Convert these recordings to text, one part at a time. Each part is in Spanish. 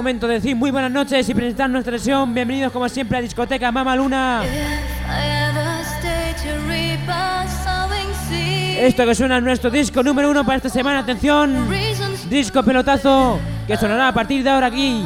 Momento de decir muy buenas noches y presentar nuestra sesión. Bienvenidos como siempre a Discoteca Mama Luna. Esto que suena es nuestro disco número uno para esta semana. Atención, disco pelotazo que sonará a partir de ahora aquí.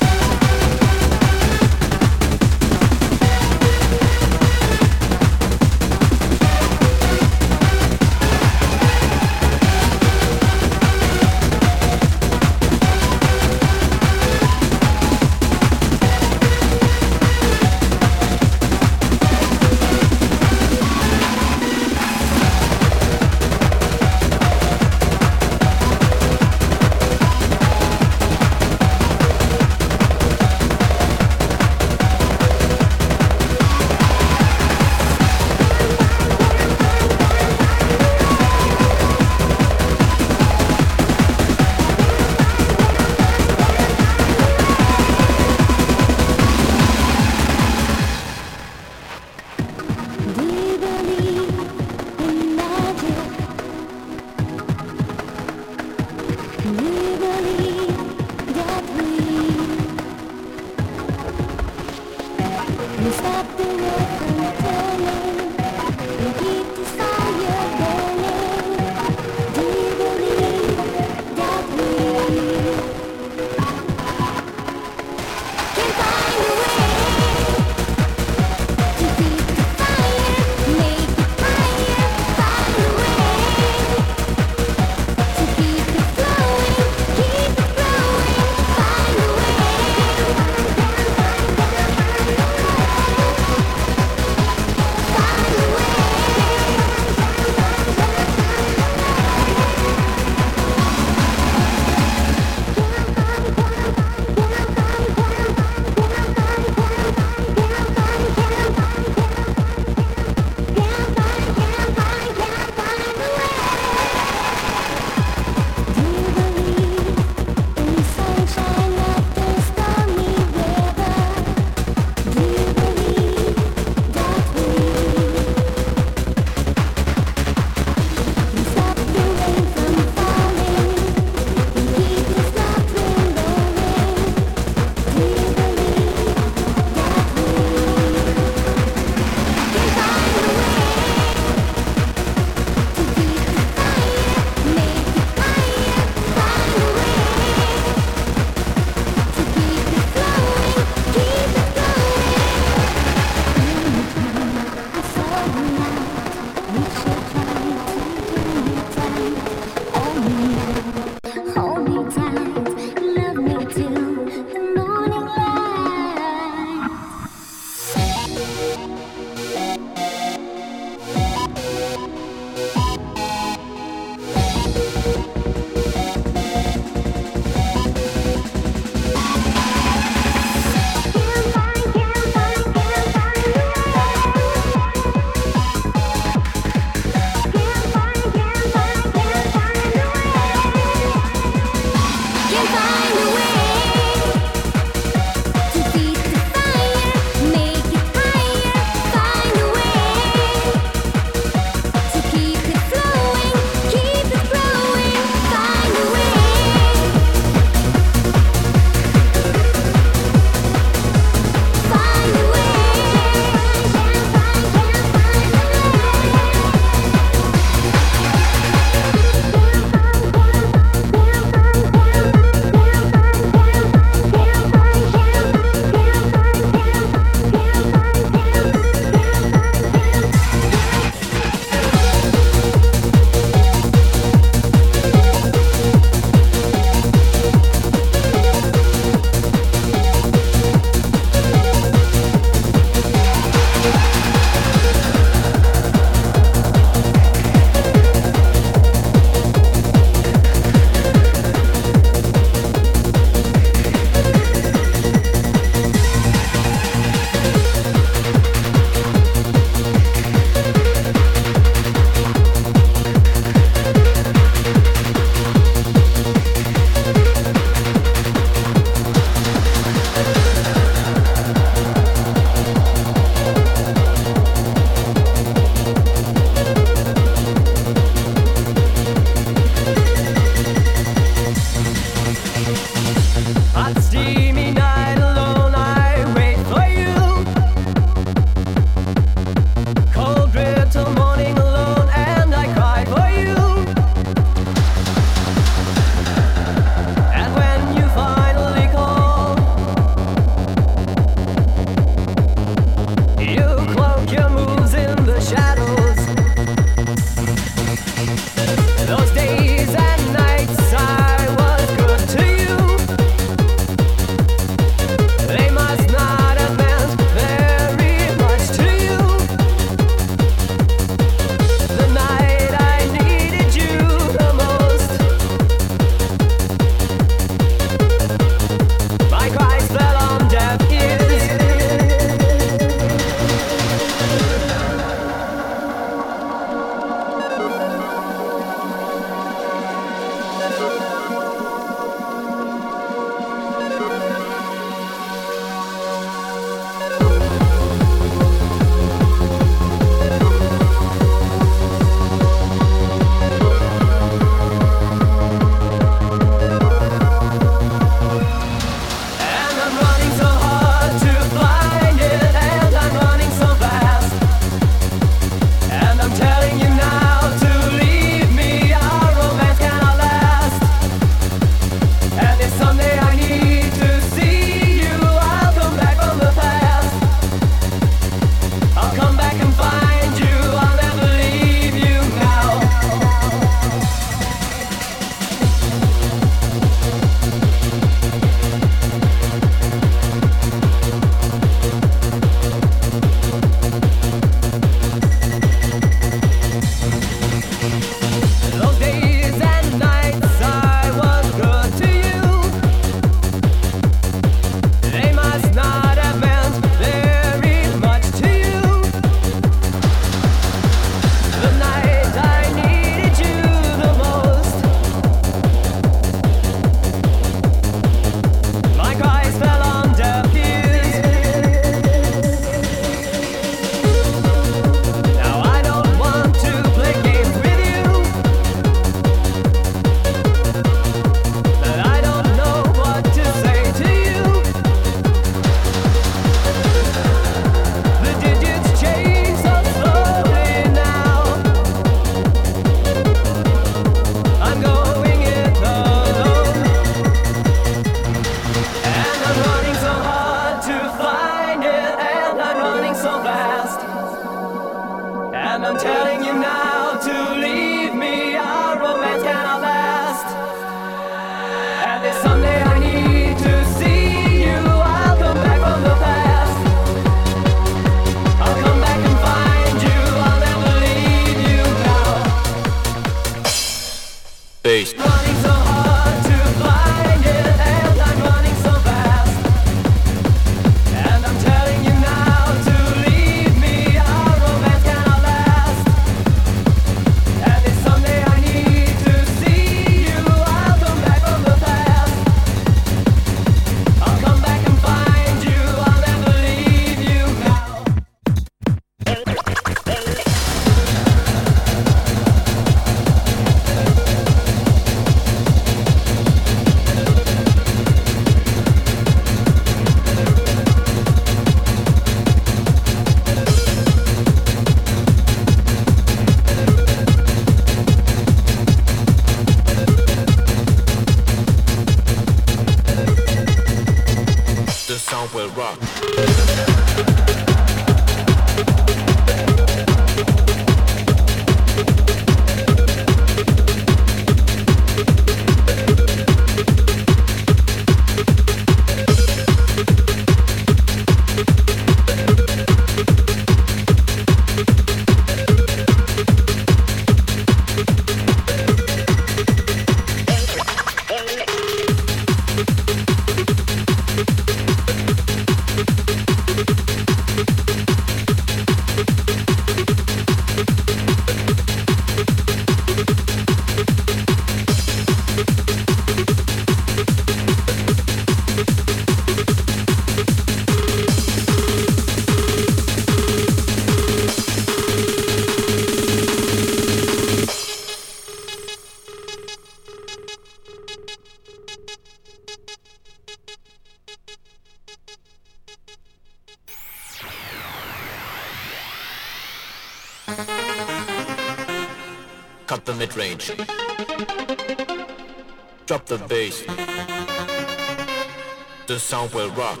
sound will rock.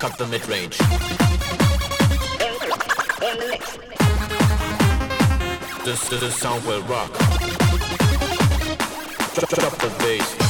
Cut the mid range. This, the sound will rock. Drop the bass.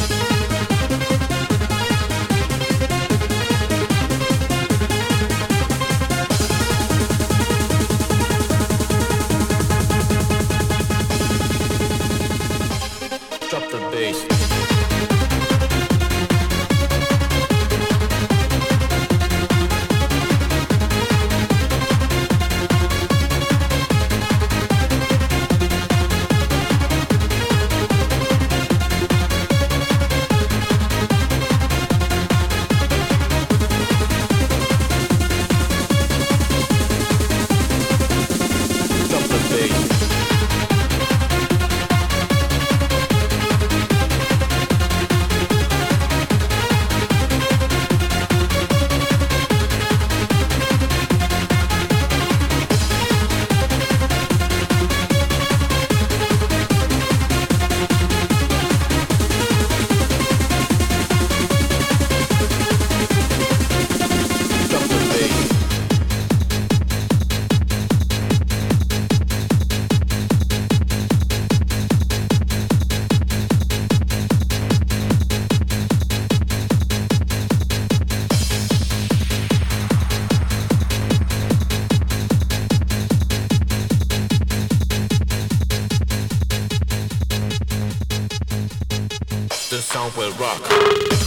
rock.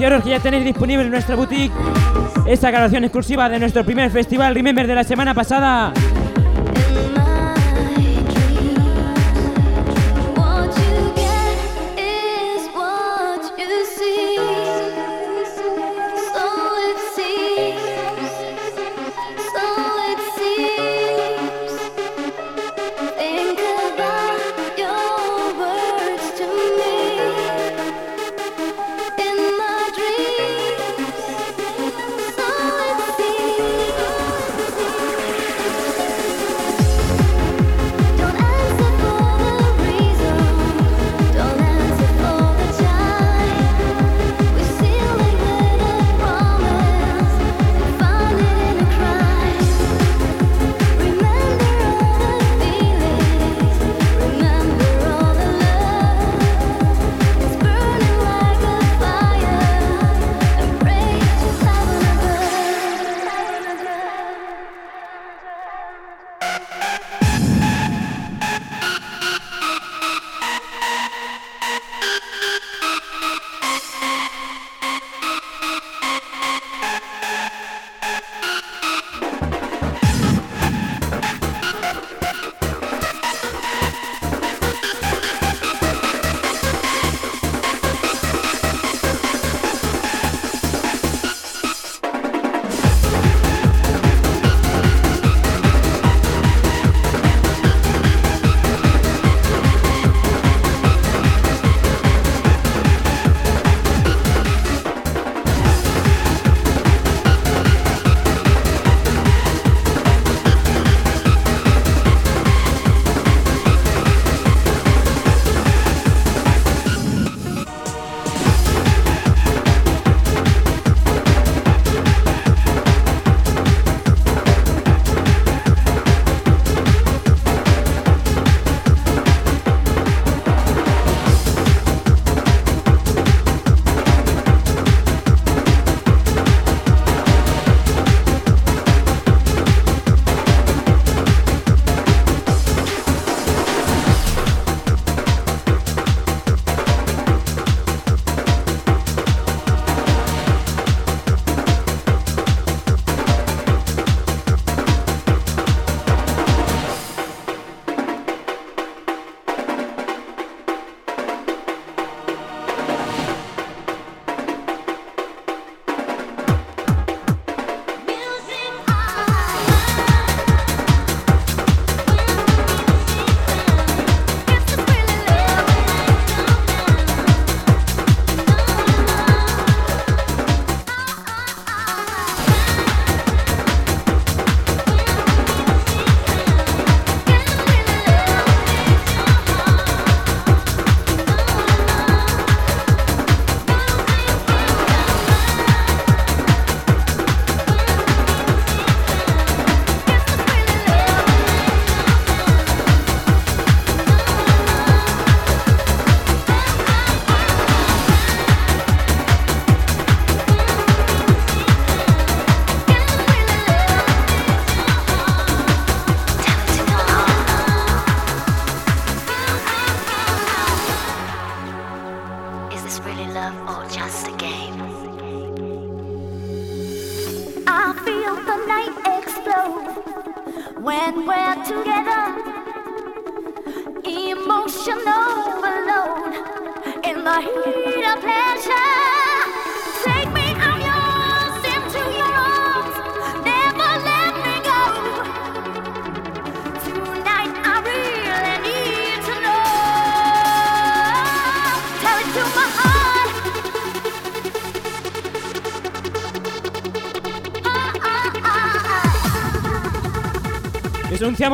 Anunciaros que ya tenéis disponible en nuestra boutique esta grabación exclusiva de nuestro primer festival Remember de la semana pasada.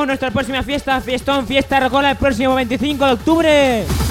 Nuestra próxima fiesta, Fiestón, Fiesta Rocola, el próximo 25 de octubre.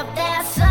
if there's